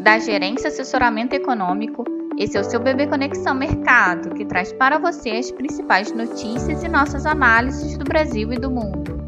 da Gerência Assessoramento Econômico. Esse é o seu Bebê Conexão Mercado, que traz para você as principais notícias e nossas análises do Brasil e do mundo.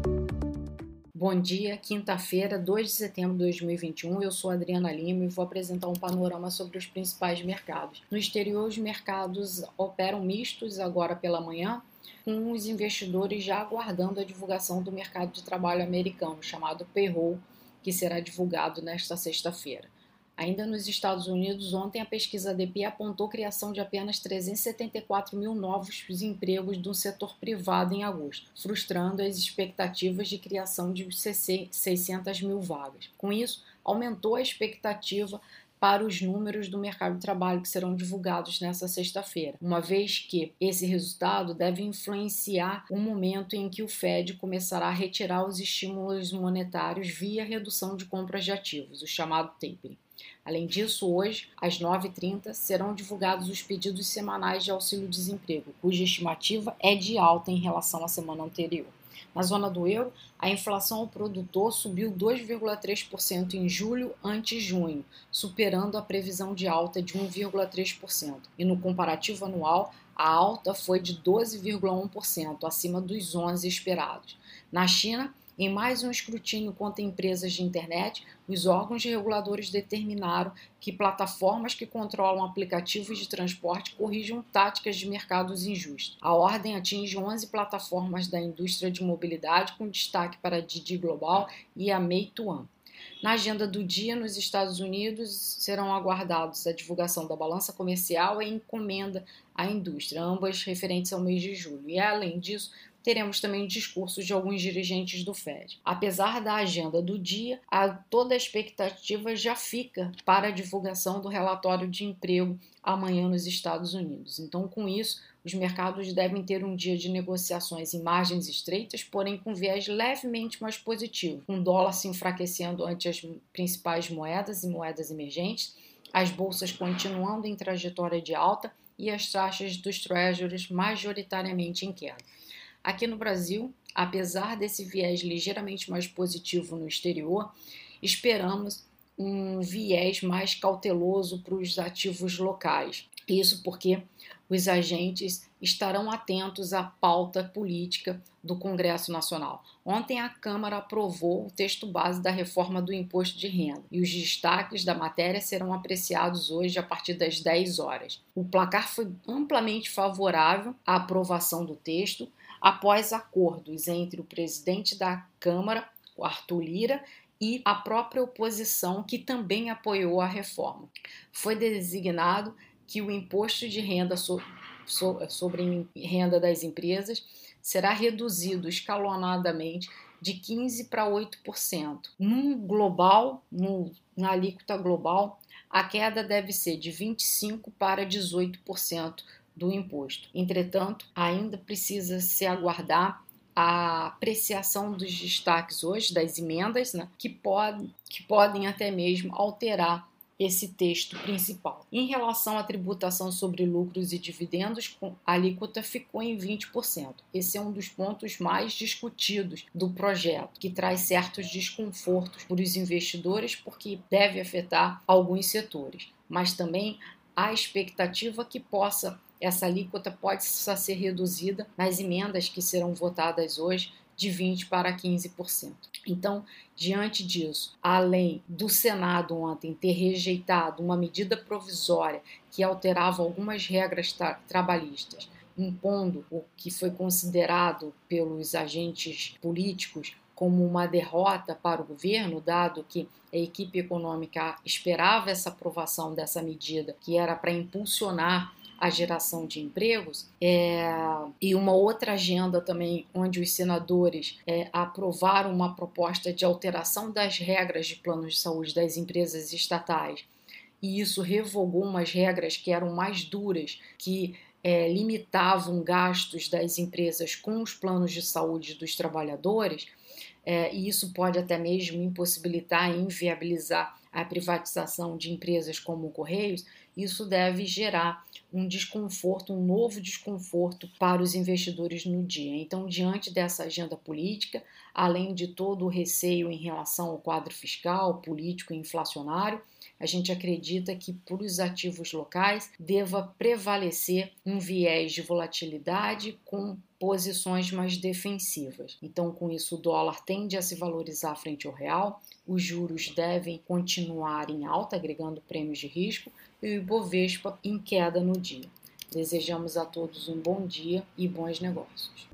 Bom dia, quinta-feira, 2 de setembro de 2021. Eu sou Adriana Lima e vou apresentar um panorama sobre os principais mercados. No exterior, os mercados operam mistos agora pela manhã, com os investidores já aguardando a divulgação do mercado de trabalho americano, chamado payroll, que será divulgado nesta sexta-feira. Ainda nos Estados Unidos, ontem a pesquisa ADP apontou criação de apenas 374 mil novos empregos do setor privado em agosto, frustrando as expectativas de criação de 600 mil vagas. Com isso, aumentou a expectativa para os números do mercado de trabalho que serão divulgados nesta sexta-feira, uma vez que esse resultado deve influenciar o momento em que o Fed começará a retirar os estímulos monetários via redução de compras de ativos, o chamado tapering. Além disso, hoje, às 9h30, serão divulgados os pedidos semanais de auxílio-desemprego, cuja estimativa é de alta em relação à semana anterior. Na zona do euro, a inflação ao produtor subiu 2,3% em julho ante junho, superando a previsão de alta de 1,3%. E no comparativo anual, a alta foi de 12,1%, acima dos 11 esperados. Na China, em mais um escrutínio contra empresas de internet, os órgãos reguladores determinaram que plataformas que controlam aplicativos de transporte corrijam táticas de mercados injustos. A ordem atinge 11 plataformas da indústria de mobilidade, com destaque para a Didi Global e a Meituan. Na agenda do dia, nos Estados Unidos, serão aguardados a divulgação da balança comercial e encomenda à indústria, ambas referentes ao mês de julho. E, além disso, teremos também discursos de alguns dirigentes do Fed. Apesar da agenda do dia, a, toda a expectativa já fica para a divulgação do relatório de emprego amanhã nos Estados Unidos. Então, com isso, os mercados devem ter um dia de negociações em margens estreitas, porém com viés levemente mais positivo, com dólar se enfraquecendo ante as principais moedas e moedas emergentes, as bolsas continuando em trajetória de alta e as taxas dos treasuries majoritariamente em queda. Aqui no Brasil, apesar desse viés ligeiramente mais positivo no exterior, esperamos um viés mais cauteloso para os ativos locais. Isso porque os agentes estarão atentos à pauta política do Congresso Nacional. Ontem a Câmara aprovou o texto base da reforma do imposto de renda e os destaques da matéria serão apreciados hoje a partir das 10 horas. O placar foi amplamente favorável à aprovação do texto após acordos entre o presidente da Câmara, o Arthur Lira, e a própria oposição, que também apoiou a reforma. Foi designado que o imposto de renda so, so, sobre renda das empresas será reduzido escalonadamente de 15% para 8%. No global, no, na alíquota global, a queda deve ser de 25% para 18% do imposto. Entretanto, ainda precisa se aguardar a apreciação dos destaques hoje, das emendas, né, que, pode, que podem até mesmo alterar esse texto principal. Em relação à tributação sobre lucros e dividendos, a alíquota ficou em 20%. Esse é um dos pontos mais discutidos do projeto, que traz certos desconfortos para os investidores, porque deve afetar alguns setores, mas também há expectativa que possa essa alíquota pode ser reduzida nas emendas que serão votadas hoje de 20% para 15%. Então, diante disso, além do Senado ontem ter rejeitado uma medida provisória que alterava algumas regras tra trabalhistas, impondo o que foi considerado pelos agentes políticos como uma derrota para o governo, dado que a equipe econômica esperava essa aprovação dessa medida, que era para impulsionar a geração de empregos, é, e uma outra agenda também, onde os senadores é, aprovaram uma proposta de alteração das regras de planos de saúde das empresas estatais, e isso revogou umas regras que eram mais duras, que é, limitavam gastos das empresas com os planos de saúde dos trabalhadores é, e isso pode até mesmo impossibilitar e inviabilizar a privatização de empresas como o Correios, isso deve gerar um desconforto, um novo desconforto para os investidores no dia. Então, diante dessa agenda política, além de todo o receio em relação ao quadro fiscal, político e inflacionário, a gente acredita que para os ativos locais deva prevalecer um viés de volatilidade com posições mais defensivas. Então, com isso, o dólar tende a se valorizar frente ao real, os juros devem continuar em alta, agregando prêmios de risco, e o Ibovespa em queda no dia. Desejamos a todos um bom dia e bons negócios.